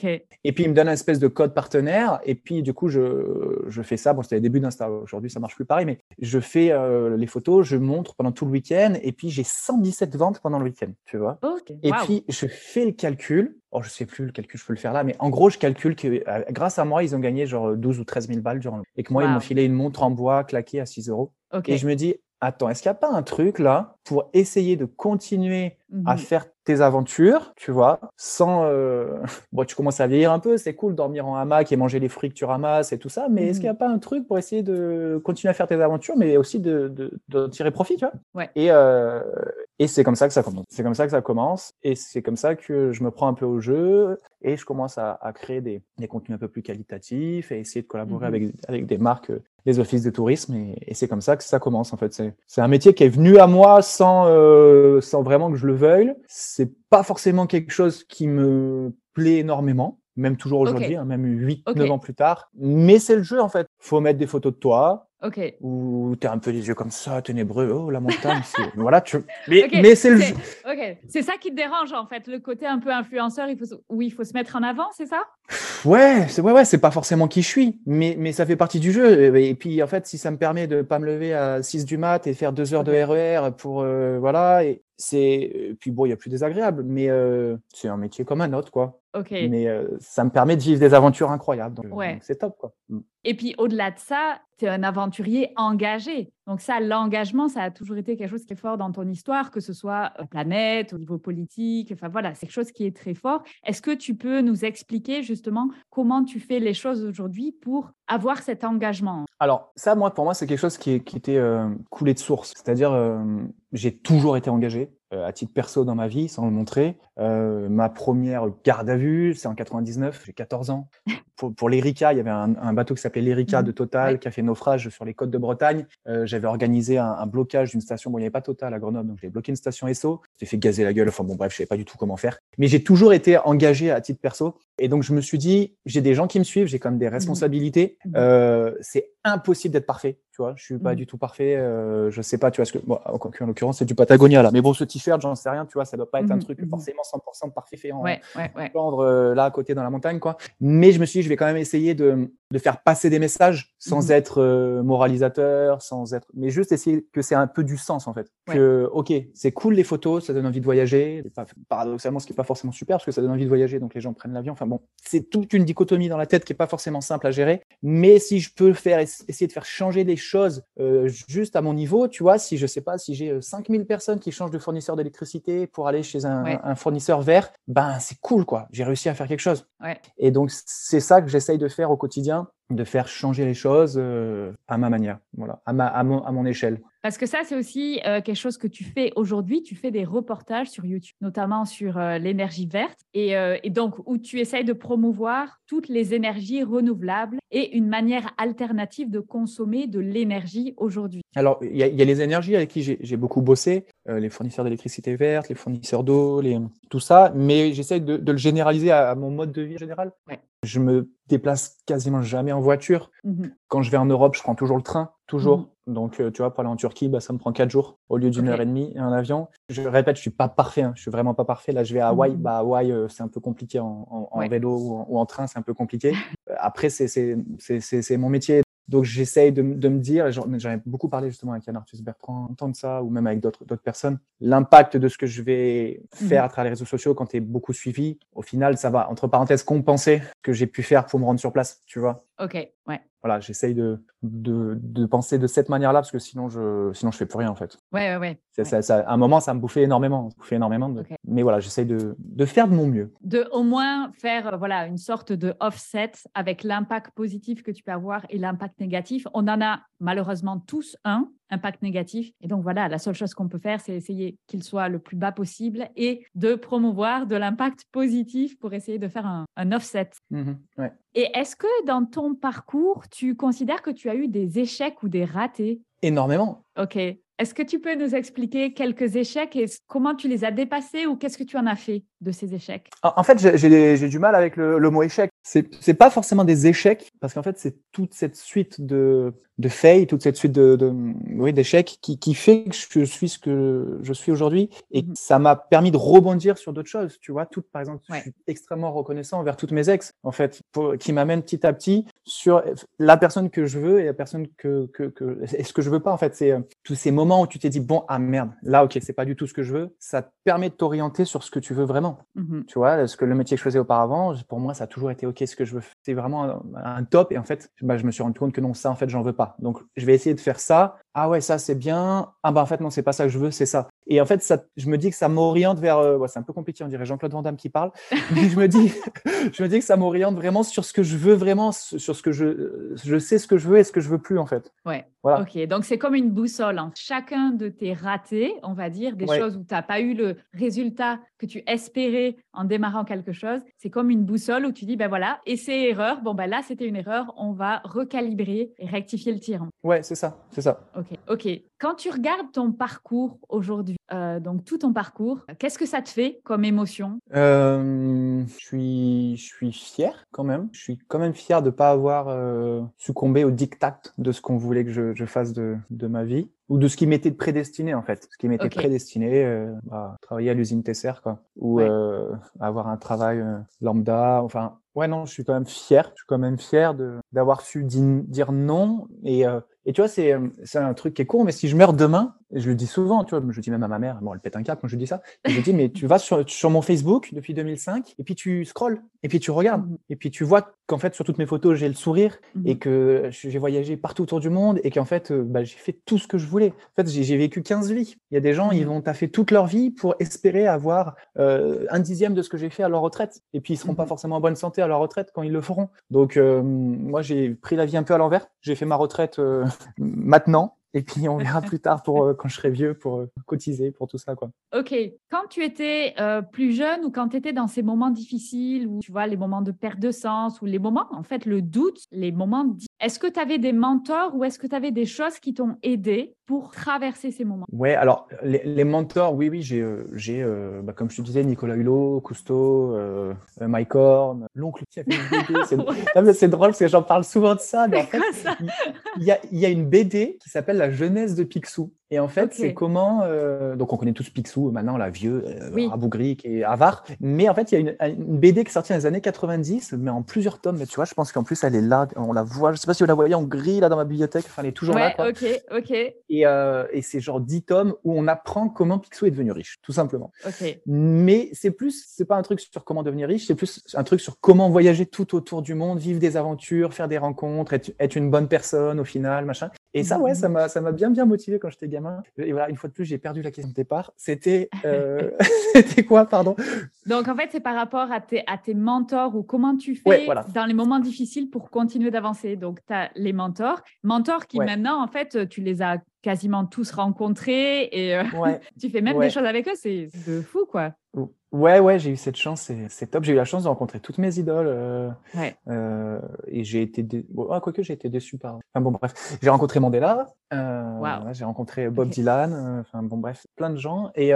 Et puis, il me donne un espèce de code partenaire. Et puis, du coup, je, je fais ça. Bon, c'était les débuts d'Insta. Aujourd'hui, ça marche plus pareil. Mais je fais euh, les photos, je montre pendant tout le week-end. Et puis, j'ai 117 ventes pendant le week-end, tu vois. Et puis, je fais le calcul. Oh, je sais plus le calcul, je peux le faire là. Mais en gros, je calcule que euh, grâce à moi, ils ont gagné genre 12 ou 13 000 balles durant le... Et que moi, ils m'ont filé une montre en bois claquée à 6 euros. Et je me dis, attends, est-ce qu'il n'y a pas un truc là pour essayer de continuer à Mhm. faire tes aventures, tu vois, sans... euh, Bon, tu commences à vieillir un peu, c'est cool dormir en hamac et manger les fruits que tu ramasses et tout ça, mais est-ce Mhm. qu'il n'y a pas un truc pour essayer de continuer à faire tes aventures, mais aussi de, de, de tirer profit, tu vois? Ouais. Et, euh, et c'est comme ça que ça commence. C'est comme ça que ça commence, et c'est comme ça que je me prends un peu au jeu, et je commence à, à créer des, des contenus un peu plus qualitatifs, et essayer de collaborer Mhm. avec, avec des marques euh, des offices de tourisme et, et c'est comme ça que ça commence en fait. C'est, un métier qui est venu à moi sans, euh, sans vraiment que je le veuille. C'est pas forcément quelque chose qui me plaît énormément, même toujours aujourd'hui, hein, même 8, Ok. 9 ans plus tard. Mais c'est le jeu en fait. Faut mettre des photos de toi Ok. où t'es un peu les yeux comme ça, ténébreux. Oh, la montagne, c'est... voilà, tu... Mais, Ok, mais c'est le c'est- jeu. Ok. C'est ça qui te dérange en fait, le côté un peu influenceur, il faut se- où il faut se mettre en avant, c'est ça? Ouais, c'est ouais, ouais, c'est pas forcément qui je suis, mais, mais ça fait partie du jeu. Et, puis en fait, si ça me permet de pas me lever à 6 du mat et faire deux heures de. RER pour euh, voilà, et c'est puis bon, il y a plus désagréable, mais euh, c'est un métier comme un autre quoi. Mais euh, ça me permet de vivre des aventures incroyables. Donc, Ouais. donc c'est top, quoi. Mm. Et puis au-delà de ça, tu es un aventurier engagé. Donc ça, l'engagement, ça a toujours été quelque chose qui est fort dans ton histoire, que ce soit euh, planète, au niveau politique. Enfin voilà, c'est quelque chose qui est très fort. Est-ce que tu peux nous expliquer justement comment tu fais les choses aujourd'hui pour avoir cet engagement? Alors, ça, moi, pour moi, c'est quelque chose qui, est- qui était euh, coulé de source. C'est-à-dire, euh, j'ai toujours été engagé euh, à titre perso dans ma vie, sans le montrer. Euh, ma première garde à vue, c'est en 99, j'ai 14 ans. Pour, pour l'Erika, il y avait un, un bateau qui s'appelait l'Erika Mhm. de Total Ouais. qui a fait naufrage sur les côtes de Bretagne. Euh, J'avais organisé un, un blocage d'une station. Bon, il n'y avait pas Total à Grenoble, donc j'ai bloqué une station SO. J'ai fait gazer la gueule. Enfin bon, bref, je savais pas du tout comment faire. Mais j'ai toujours été engagé à titre perso. Et donc, je me suis dit, j'ai des gens qui me suivent, j'ai quand même des responsabilités. Mhm. Euh, c'est impossible d'être parfait. Tu vois, je suis pas Mhm. du tout parfait. Euh, je sais pas, tu vois, ce que, bon, en, en l'occurrence, c'est du Patagonia là. Mais bon, ce t-shirt, j'en sais rien, tu vois, ça doit pas être un truc forcément 100% parfait fait en, Ouais, ouais, ouais. prendre euh, là à côté dans la montagne quoi. Mais je me suis dit je vais quand même essayer de, de faire passer des messages sans Mhm. être euh, moralisateur, sans être mais juste essayer que c'est un peu du sens en fait. Que OK, c'est cool les photos, ça donne envie de voyager, pas, paradoxalement ce qui est pas forcément super parce que ça donne envie de voyager donc les gens prennent l'avion. Enfin bon, c'est toute une dichotomie dans la tête qui est pas forcément simple à gérer, mais si je peux faire essayer de faire changer les choses euh, juste à mon niveau, tu vois, si je sais pas si j'ai euh, 5000 personnes qui changent de fournisseur d'électricité pour aller chez un, Ouais. un fournisseur vert, ben c'est cool quoi. J'ai réussi à faire quelque chose. Ouais. Et donc, c'est ça que j'essaye de faire au quotidien, de faire changer les choses euh, à ma manière, voilà, à, ma, à, mon, à mon échelle. Parce que ça, c'est aussi euh, quelque chose que tu fais aujourd'hui. Tu fais des reportages sur YouTube, notamment sur euh, l'énergie verte. Et, euh, et donc, où tu essayes de promouvoir toutes les énergies renouvelables et une manière alternative de consommer de l'énergie aujourd'hui. Alors, il y, a- il y a les énergies avec qui j'ai beaucoup bossé, les fournisseurs d'électricité verte, les fournisseurs d'eau, les- tout ça, mais j'essaye de, de le généraliser à, à mon mode de vie général. Ouais. Je me déplace quasiment jamais en voiture. Mhm. Quand je vais en Europe, je prends toujours le train, toujours. Donc, euh, tu vois, pour aller en Turquie, bah, ça me prend quatre jours au lieu d'une heure et demie en avion. Je répète, je suis pas parfait, hein, je suis vraiment pas parfait. Là, je vais à Hawaï, Mhm. bah, Hawaï, euh, c'est un peu compliqué en, en- en Ouais. vélo ou en, ou en train, c'est un peu compliqué. Euh, Après, c'est- mon métier. Donc, j'essaye de, de me dire, et j'en ai beaucoup parlé justement avec Yann Arthus Bertrand, tant de ça, ou même avec d'autres personnes, l'impact de ce que je vais faire Mhm. à travers les réseaux sociaux quand tu es beaucoup suivi, au final, ça va, entre parenthèses, compenser ce que j'ai pu faire pour me rendre sur place, tu vois Ok, ouais. Voilà, j'essaye de, de, de penser de cette manière-là parce que sinon je sinon je fais plus rien en fait. Ouais, ouais, ouais. C'est- Ouais. ça, ça- à un moment, ça me bouffait énormément, ça me bouffait énormément. de-. Mais voilà, j'essaye de, de faire de mon mieux. de au moins faire euh, voilà une sorte de offset avec l'impact positif que tu peux avoir et l'impact négatif. On en a malheureusement tous un impact négatif et donc voilà la seule chose qu'on peut faire c'est essayer qu'il soit le plus bas possible et de promouvoir de l'impact positif pour essayer de faire un, un offset. Ouais. Et est-ce que dans ton parcours tu considères que tu as eu des échecs ou des ratés? Énormément. Ok. Est-ce que tu peux nous expliquer quelques échecs et comment tu les as dépassés ou qu'est-ce que tu en as fait de ces échecs? En, en fait, j'ai- du mal avec le, le mot échec. C'est pas forcément des échecs parce qu'en fait, c'est toute cette suite de de faits, toute cette suite de, de oui d'échecs qui, qui fait que je suis ce que je suis aujourd'hui et Mhm. ça m'a permis de rebondir sur d'autres choses. Tu vois, tout par exemple, Ouais. je suis extrêmement reconnaissant envers toutes mes ex en fait, pour, qui m'amènent petit à petit sur la personne que je veux et la personne que que, que et ce que je veux pas en fait. C'est euh, tous ces moments où tu t'es dit bon ah merde là ok c'est pas du tout ce que je veux. Ça te permet de t'orienter sur ce que tu veux vraiment. Mhm. Tu vois, ce que le métier que je faisais auparavant, pour moi, ça a toujours été OK, ce que je veux. C'est vraiment un, un top. Et en fait, bah, je me suis rendu compte que non, ça, en fait, j'en veux pas. Donc, je vais essayer de faire ça. Ah ouais, ça, c'est bien. Ah bah, en fait, non, c'est pas ça que je veux, c'est ça. Et en fait, ça, je me dis que ça m'oriente vers. euh, ouais, c'est un peu compliqué, on dirait Jean-Claude Van Damme qui parle. Mais je me dis, je me dis que ça m'oriente vraiment sur ce que je veux vraiment, sur ce que je, je sais ce que je veux et ce que je veux plus, en fait. Ouais. Voilà. Ok, donc c'est comme une boussole. hein. Chacun de tes ratés, on va dire, des Ouais. choses où tu n'as pas eu le résultat que tu espérais en démarrant quelque chose, c'est comme une boussole où tu dis, ben voilà, et c'est erreur, bon ben là c'était une erreur, on va recalibrer et rectifier le tir. Ouais, c'est ça, c'est ça. Ok, ok. Quand tu regardes ton parcours aujourd'hui, euh, donc tout ton parcours, qu'est-ce que ça te fait comme émotion? Euh, je suis, je suis fier quand même. Je suis quand même fier de pas avoir euh, succombé au diktat de ce qu'on voulait que je, je fasse de, de ma vie ou de ce qui m'était prédestiné en fait. Ce qui m'était prédestiné, euh, à travailler à l'usine Tesser quoi, ou Ouais. euh, avoir un travail euh, lambda. Enfin, ouais non, je suis quand même fier. Je suis quand même fier de d'avoir su di- dire non et et tu vois, c'est c'est un truc qui est court, mais si je je meurs demain, je le dis souvent, tu vois, je le dis même à ma mère, bon, elle pète un cap quand je dis ça. Je dis, mais tu vas sur, sur mon Facebook depuis 2005, et puis tu scrolles, et puis tu regardes, Mhm. et puis tu vois qu'en fait, sur toutes mes photos, j'ai le sourire, Mhm. et que j'ai voyagé partout autour du monde, et qu'en fait, euh, bah, j'ai fait tout ce que je voulais. En fait, j'ai vécu 15 vies. Il y a des gens, ils Mhm. vont taffer toute leur vie pour espérer avoir euh, un dixième de ce que j'ai fait à leur retraite. Et puis, ils seront pas forcément en bonne santé à leur retraite quand ils le feront. Donc, euh, moi, j'ai pris la vie un peu à l'envers. J'ai fait ma retraite euh, maintenant. Et puis, on verra plus tard pour euh, quand je serai vieux pour euh, cotiser pour tout ça, quoi. Ok, quand tu étais euh, plus jeune ou quand tu étais dans ces moments difficiles, ou tu vois, les moments de perte de sens, ou les moments, en fait, le doute, les moments, est-ce que tu avais des mentors ou est-ce que tu avais des choses qui t'ont aidé pour traverser ces moments? Ouais, alors les, les mentors, oui, oui, j'ai, euh, j'ai, euh, bah, comme je te disais, Nicolas Hulot, Cousteau, euh, Mike Horn, l'oncle qui a fait une BD. C'est, drôle parce que j'en parle souvent de ça, mais en fait, il y a, il y a une BD qui s'appelle La jeunesse de Picsou. Et en fait, c'est comment. euh, donc, on connaît tous Picsou maintenant, la vieux, euh, Oui. rabougri qui est avare. Mais en fait, il y a une, une BD qui est sortie dans les années 90, mais en plusieurs tomes. Mais tu vois, je pense qu'en plus, elle est là, on la voit. Je sais pas si vous la voyez en gris là dans ma bibliothèque. Enfin, elle est toujours là. Quoi. ok, ok, Et, euh, et c'est genre 10 tomes où on apprend comment Picsou est devenu riche, tout simplement. ok. Mais c'est plus, c'est pas un truc sur comment devenir riche, c'est plus un truc sur comment voyager tout autour du monde, vivre des aventures, faire des rencontres, être, être une bonne personne au final, machin. Et ça, ouais, ça m'a, ça m'a bien, bien motivé quand j'étais gamin. Et voilà, une fois de plus, j'ai perdu la question de départ. C'était, euh, c'était quoi, pardon? Donc, en fait, c'est par rapport à tes, à tes mentors ou comment tu fais Ouais, voilà. dans les moments difficiles pour continuer d'avancer. Donc, tu as les mentors. Mentors qui, Ouais. maintenant, en fait, tu les as quasiment tous rencontrés et euh, Ouais, tu fais même des choses avec eux. C'est c'est de fou, quoi. Ouais, ouais, j'ai eu cette chance, c'est, top. J'ai eu la chance de rencontrer toutes mes idoles. euh, Ouais. euh, et j'ai été, dé... bon, ah, quoique j'ai été déçu par. Enfin bon, bref, j'ai rencontré Mandela, euh, Wow. j'ai rencontré Bob. Dylan, euh, enfin bon, bref, plein de gens. Et,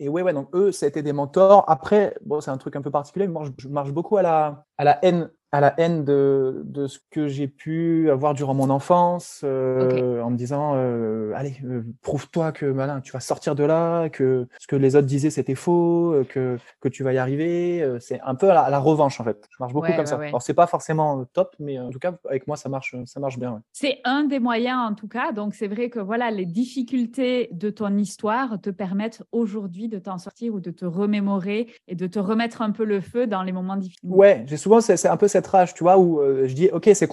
et ouais, ouais, donc eux, ça a été des mentors. Après, bon, c'est un truc un peu particulier, mais moi, je, je marche beaucoup à la, à la haine, à la haine de, de ce que j'ai pu avoir durant mon enfance, euh, en me disant, euh, allez, euh, prouve-toi que malin, tu vas sortir de là, que ce que les autres disaient c'était faux, que, que tu vas y arriver. C'est un peu à la, à la revanche en fait. Je marche beaucoup Ouais, comme ouais, ça. ouais. Alors c'est pas forcément top, mais en tout cas avec moi ça marche, ça marche bien. C'est un des moyens, en tout cas. Donc, c'est vrai que voilà, les difficultés de ton histoire te permettent aujourd'hui de t'en sortir ou de te remémorer et de te remettre un peu le feu dans les moments difficiles. Ouais, j'ai souvent c'est un peu cette tu vois, où euh, je dis ok c'est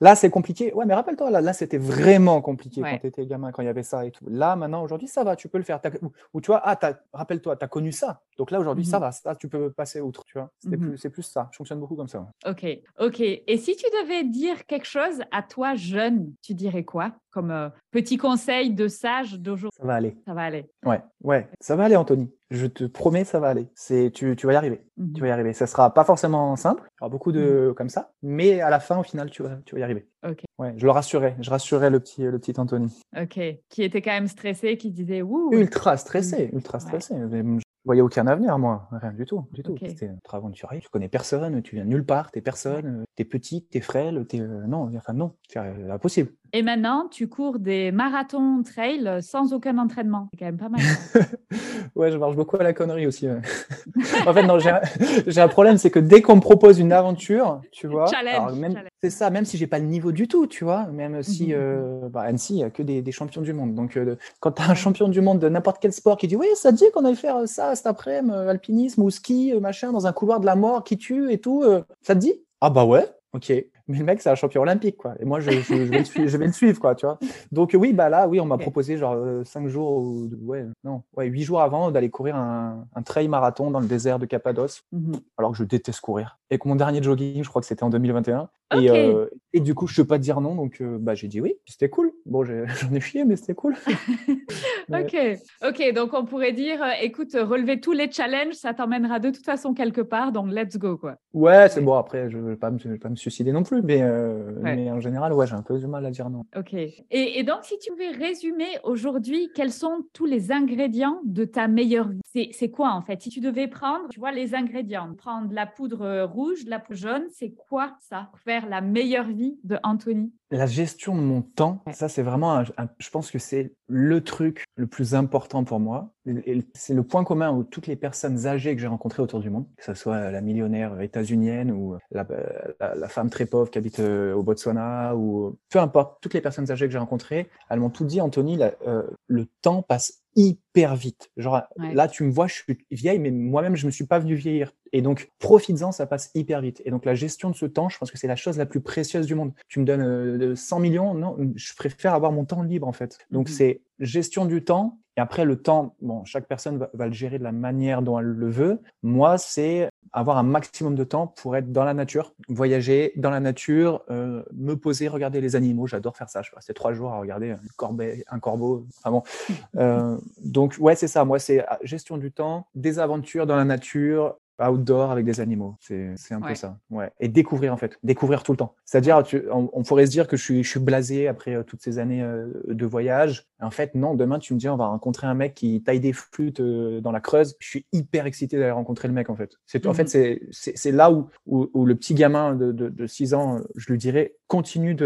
là c'est compliqué. Ouais, mais rappelle-toi là, là c'était vraiment compliqué Ouais. quand t'étais gamin, quand il y avait ça et tout. Là maintenant aujourd'hui ça va, tu peux le faire. Ou, ou tu vois, ah rappelle-toi, t'as connu ça. Donc là aujourd'hui ça Mhm. va, ça tu peux passer outre, tu vois. C'était Mhm. plus, c'est plus ça. Je fonctionne beaucoup comme ça. ouais. Ok, ok. Et si tu devais dire quelque chose à toi jeune, tu dirais quoi Comme euh, petit conseil de sage d'aujourd'hui Ça va aller. Ça va aller. Ouais, ouais, ça va aller, Anthony. Je te promets, ça va aller. C'est, tu, tu vas y arriver. Mhm. Tu vas y arriver. Ça sera pas forcément simple. Il y aura beaucoup de comme ça, mais à la fin, au final, tu vas, tu vas y arriver. Ok. Ouais, je le rassurais. Je rassurais le petit, le petit Anthony. Ok. Qui était quand même stressé, qui disait ouh. Ultra stressé, ultra Ouais. stressé. Mais Je voyais aucun avenir, moi. Rien du tout, du tout. Ok. C'était très aventurier. Tu connais personne. Tu viens nulle part. T'es personne. T'es petit, t'es frêle. T'es euh, non, enfin non, c'est euh, impossible. Et maintenant, tu cours des marathons trail sans aucun entraînement. C'est quand même pas mal. Ouais, je marche beaucoup à la connerie aussi. ouais. en fait, non, j'ai un, problème, c'est que dès qu'on me propose une aventure, tu vois, c'est ça, même si j'ai pas le niveau du tout, tu vois, même si Mhm. euh, bah, Annecy, il y a que des, des champions du monde. Donc, euh, quand tu as un champion du monde de n'importe quel sport qui dit, oui, ça te dit qu'on aille faire ça cet après-midi, euh, alpinisme ou ski, euh, machin, dans un couloir de la mort qui tue et tout, euh, ça te dit? Ah bah ouais. Ok, mais le mec c'est un champion olympique quoi. Et moi je, je- je vais, le suivre, je vais le suivre quoi, tu vois. Donc oui bah là oui on m'a proposé genre 5 jours ou ouais non ouais 8 jours avant d'aller courir un, un trail marathon dans le désert de Cappadoce Mhm. alors que je déteste courir. Et que mon dernier jogging je crois que c'était en 2021 Ok. et, euh, et du coup je peux pas dire non donc euh, bah j'ai dit oui c'était cool. Bon j'en ai chié mais c'était cool. Ok, ok. Donc on pourrait dire, euh, écoute, relever tous les challenges, ça t'emmènera de toute façon quelque part. Donc let's go quoi. Ouais c'est bon après je vais je vais pas me suicider non plus mais, Ouais. mais en général ouais j'ai un peu du mal à dire non. Ok. Et, et donc, si tu pouvais résumer aujourd'hui, quels sont tous les ingrédients de ta meilleure vie? C'est quoi en fait? Si tu devais prendre, tu vois, les ingrédients, prendre la poudre rouge rouge, la poule jaune, c'est quoi ça pour faire la meilleure vie de Anthony? La gestion de mon temps, ça c'est vraiment, je pense que c'est le truc le plus important pour moi. C'est le point commun où toutes les personnes âgées que j'ai rencontrées autour du monde, que ce soit la millionnaire états-unienne ou la, la, femme très pauvre qui habite euh, au Botswana ou peu importe, toutes les personnes âgées que j'ai rencontrées, elles m'ont tout dit, Anthony, euh, le temps passe hyper vite. Genre là, tu me vois, je suis vieille, mais moi-même, je me suis pas venu vieillir. Et donc, profites-en, ça passe hyper vite. Et donc, la gestion de ce temps, je pense que c'est la chose la plus précieuse du monde. Tu me donnes 100 euh, millions, non, je préfère avoir mon temps libre, en fait. Donc, mmh c'est gestion du temps. Et après, le temps, bon, chaque personne va, va, le gérer de la manière dont elle le veut. Moi, c'est avoir un maximum de temps pour être dans la nature, voyager dans la nature, euh, me poser, regarder les animaux. J'adore faire ça. Je passais trois jours à regarder un corbeau. Enfin bon. Euh, donc, ouais, c'est ça. Moi, c'est ah, gestion du temps, des aventures dans la nature, outdoor avec des animaux. C'est un peu ça. Ouais. Et découvrir, en fait. Découvrir tout le temps. C'est-à-dire, on, on, pourrait se dire que je suis, je suis blasé après euh, toutes ces années euh, de voyage. En fait, non, demain, tu me dis, on va rencontrer un mec qui taille des flûtes euh, dans la Creuse. Je suis hyper excité d'aller rencontrer le mec, en fait. C'est En fait, mhm. c'est là où, où, le petit gamin de, de, de 6 ans, je lui dirais, continue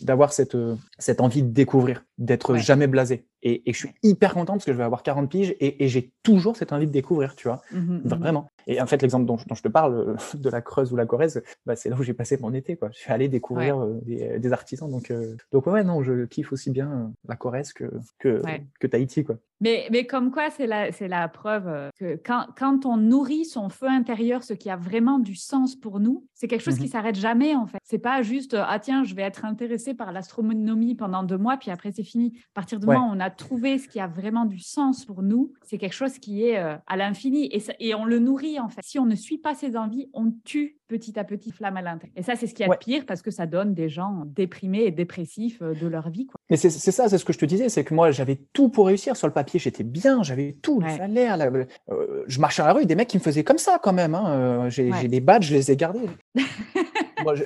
d'avoir cette, cette envie de découvrir, d'être jamais blasé. Et, et, je suis hyper content parce que je vais avoir 40 piges et, et j'ai toujours cette envie de découvrir, tu vois. Mmh mmh Vraiment. Et en fait, l'exemple dont, dont, je te parle, de la Creuse ou la Corrèze, bah, c'est là où j'ai passé mon été, quoi. Je suis allé découvrir euh, des, des, artisans. Donc, euh, donc, ouais, non, je kiffe aussi bien euh, la Corrèze que, que, que Tahiti, quoi. Mais, mais comme quoi, c'est la, c'est la preuve que quand, quand on nourrit son feu intérieur, ce qui a vraiment du sens pour nous, c'est quelque chose qui mmh s'arrête jamais, en fait. C'est pas juste, ah tiens, je vais être intéressé par l'astronomie pendant deux mois, puis après, c'est fini. À partir du moment où on a trouvé ce qui a vraiment du sens pour nous, c'est quelque chose qui est à l'infini. Et, et on le nourrit, en fait. Si on ne suit pas ses envies, on tue petit à petit flamme à l'intérieur. Et ça, c'est ce qui est ouais. pire parce que ça donne des gens déprimés et dépressifs euh, de leur vie. Quoi. Mais c'est ça, c'est ce que je te disais, c'est que moi, j'avais tout pour réussir sur le papier, j'étais bien, j'avais tout, le salaire, euh, je marchais à la rue, des mecs qui me faisaient comme ça quand même. Hein. Euh, j'ai des badges, je les ai gardés. moi, je,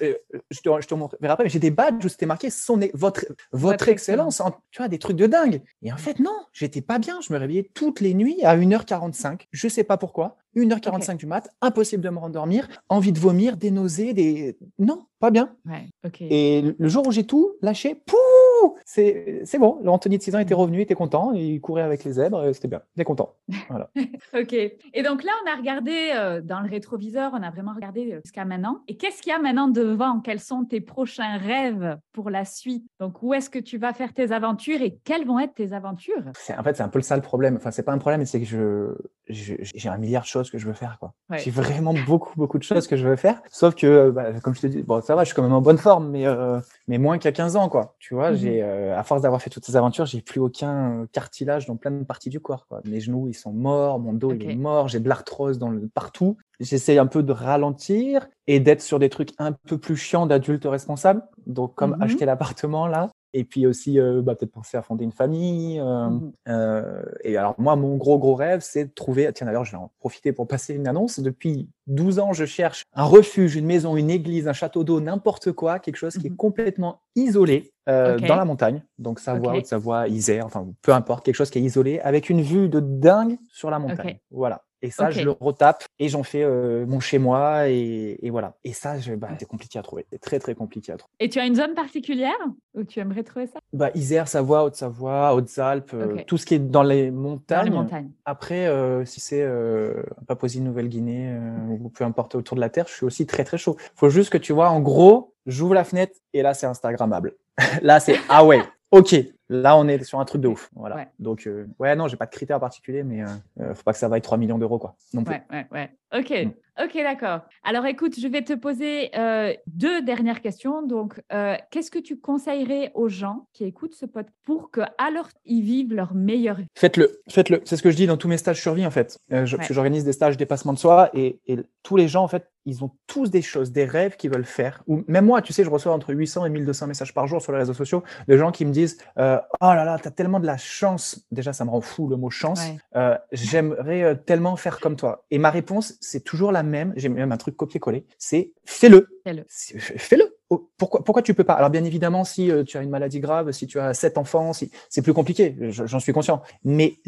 je, te, je te montrerai après, mais j'ai des badges où c'était marqué son, votre, votre, excellence, en, tu vois, des trucs de dingue. Et en fait, non, j'étais pas bien. Je me réveillais toutes les nuits à 1h45. Je sais pas pourquoi. 1h45 okay. du mat, impossible de me rendormir, envie de vomir, des nausées, des. Non, pas bien. Ouais, okay. Et le jour où j'ai tout lâché, pouh c'est bon. L'Anthony de 6 ans était revenu, était content, il courait avec les zèbres, c'était bien, il est content. Voilà. ok. Et donc là, on a regardé euh, dans le rétroviseur, on a vraiment regardé euh, jusqu'à maintenant. Et qu'est-ce qu'il y a maintenant devant? Quels sont tes prochains rêves pour la suite? Donc, où est-ce que tu vas faire tes aventures et quelles vont être tes aventures? En fait, c'est un peu le ça le problème. Enfin, c'est pas un problème, c'est que je j'ai un milliard de choses que je veux faire. quoi. Ouais. J'ai vraiment beaucoup, beaucoup de choses que je veux faire. Sauf que, bah, comme je te dis, bon, ça va, je suis quand même en bonne forme, mais, euh, mais moins qu'il y a 15 ans. quoi. Tu vois, mm -hmm. J'ai euh, à force d'avoir fait toutes ces aventures, j'ai plus aucun cartilage dans plein de parties du corps. Quoi. Mes genoux, ils sont morts, mon dos, okay. il est mort, j'ai de l'arthrose dans le, partout. J'essaie un peu de ralentir et d'être sur des trucs un peu plus chiants d'adulte responsable. Donc, comme mm -hmm. acheter l'appartement là, et puis aussi euh, bah, peut-être penser à fonder une famille. Euh, mmh. euh, et alors moi, mon gros gros rêve, c'est de trouver. Tiens d'ailleurs, je vais en profiter pour passer une annonce. Depuis 12 ans, je cherche un refuge, une maison, une église, un château d'eau, n'importe quoi, quelque chose qui est mmh. complètement isolé okay. dans la montagne. Donc Savoie, okay. Haute-Savoie, Isère, enfin peu importe, quelque chose qui est isolé avec une vue de dingue sur la montagne. Okay. Voilà. Et ça, okay. je le retape et j'en fais euh, mon chez moi et, et, voilà. Et ça, bah, c'est compliqué à trouver. C'est très, très compliqué à trouver. Et tu as une zone particulière où tu aimerais trouver ça? Bah, Isère, Savoie, Haute-Savoie, Hautes-Alpes, euh, tout ce qui est dans les montagnes. Dans les montagnes. Après, euh, si c'est euh, Papouasie-Nouvelle-Guinée ou peu importe autour de la Terre, je suis aussi très, très chaud. faut juste que tu vois, en gros, j'ouvre la fenêtre et là, c'est Instagrammable. là, c'est ah ouais, ok, là on est sur un truc de ouf. Voilà. Ouais. Donc euh, ouais, non, j'ai pas de critères particuliers, mais euh, faut pas que ça vaille 3 millions d'euros quoi. Non plus. Ouais, ouais, ouais. Ok, mm. ok, d'accord. Alors écoute, je vais te poser euh, deux dernières questions. Donc, euh, qu'est-ce que tu conseillerais aux gens qui écoutent ce podcast pour que alors ils vivent leur meilleure vie? Faites-le, faites-le. C'est ce que je dis dans tous mes stages survie en fait. Euh, je, ouais. J'organise des stages dépassement de soi et, et, tous les gens en fait, ils ont tous des choses, des rêves qu'ils veulent faire. Ou même moi, tu sais, je reçois entre 800 et 1200 messages par jour sur les réseaux sociaux de gens qui me disent euh, oh là là, t'as tellement de la chance. Déjà, ça me rend fou le mot chance. Ouais. Euh, j'aimerais tellement faire comme toi. Et ma réponse c'est toujours la même. J'ai même un truc copier-coller. C'est fais-le. Fais-le. Fais-le. Pourquoi, pourquoi tu peux pas? Alors bien évidemment, si euh, tu as une maladie grave, si tu as sept enfants, si, c'est plus compliqué, j'en suis conscient. Mais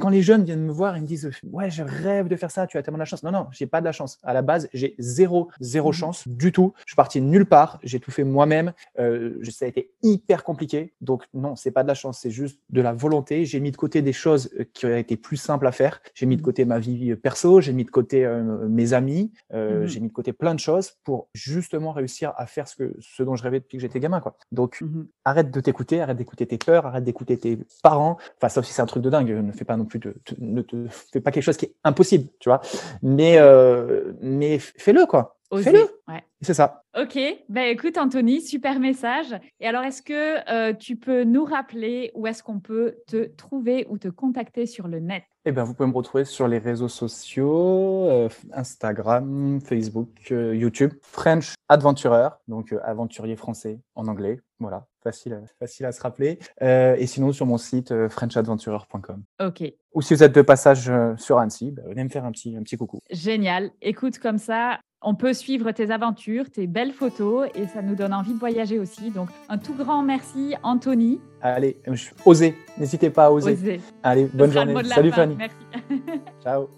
quand les jeunes viennent me voir, ils me disent ouais, je rêve de faire ça, tu as tellement de la chance. Non, non, j'ai pas de la chance. À la base, j'ai zéro, zéro mmh. chance du tout. Je suis parti nulle part, j'ai tout fait moi-même. Euh, ça a été hyper compliqué. Donc non, c'est pas de la chance, c'est juste de la volonté. J'ai mis de côté des choses euh, qui auraient été plus simples à faire. J'ai mis de mmh. côté ma vie perso, j'ai mis de côté mes amis, mmh j'ai mis de côté plein de choses pour justement réussir à faire ce que ce dont je rêvais depuis que j'étais gamin quoi. Donc mmh arrête de t'écouter, arrête d'écouter tes peurs, arrête d'écouter tes parents. Enfin ça aussi c'est un truc de dingue, ne fais pas non plus de, ne te fais pas quelque chose qui est impossible, tu vois. Mais euh, mais fais-le quoi. Fais-le. Ouais. C'est ça. Ok, ben écoute Anthony, super message. Et alors, est-ce que euh, tu peux nous rappeler où est-ce qu'on peut te trouver ou te contacter sur le net? Eh bien, vous pouvez me retrouver sur les réseaux sociaux, euh, Instagram, Facebook, euh, YouTube, French Adventurer, donc aventurier français en anglais. Voilà, facile, facile à se rappeler. et sinon, sur mon site frenchadventurer.com. Ok. Ou si vous êtes de passage sur Annecy, ben, venez me faire un petit, un petit coucou. Génial. Écoute, comme ça, on peut suivre tes aventures, tes belles photos et ça nous donne envie de voyager aussi. Donc, un tout grand merci, Anthony. Allez, osez. N'hésitez pas à oser. Allez, bonne journée. Salut Fanny. Merci. Ciao.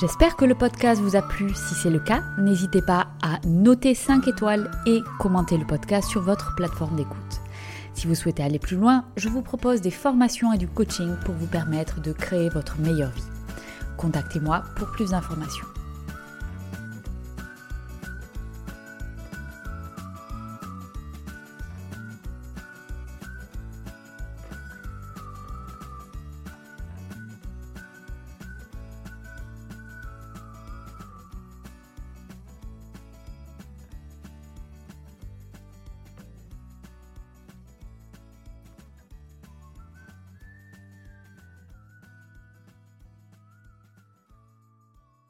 J'espère que le podcast vous a plu. Si c'est le cas, n'hésitez pas à noter 5 étoiles et commenter le podcast sur votre plateforme d'écoute. Si vous souhaitez aller plus loin, je vous propose des formations et du coaching pour vous permettre de créer votre meilleure vie. Contactez-moi pour plus d'informations.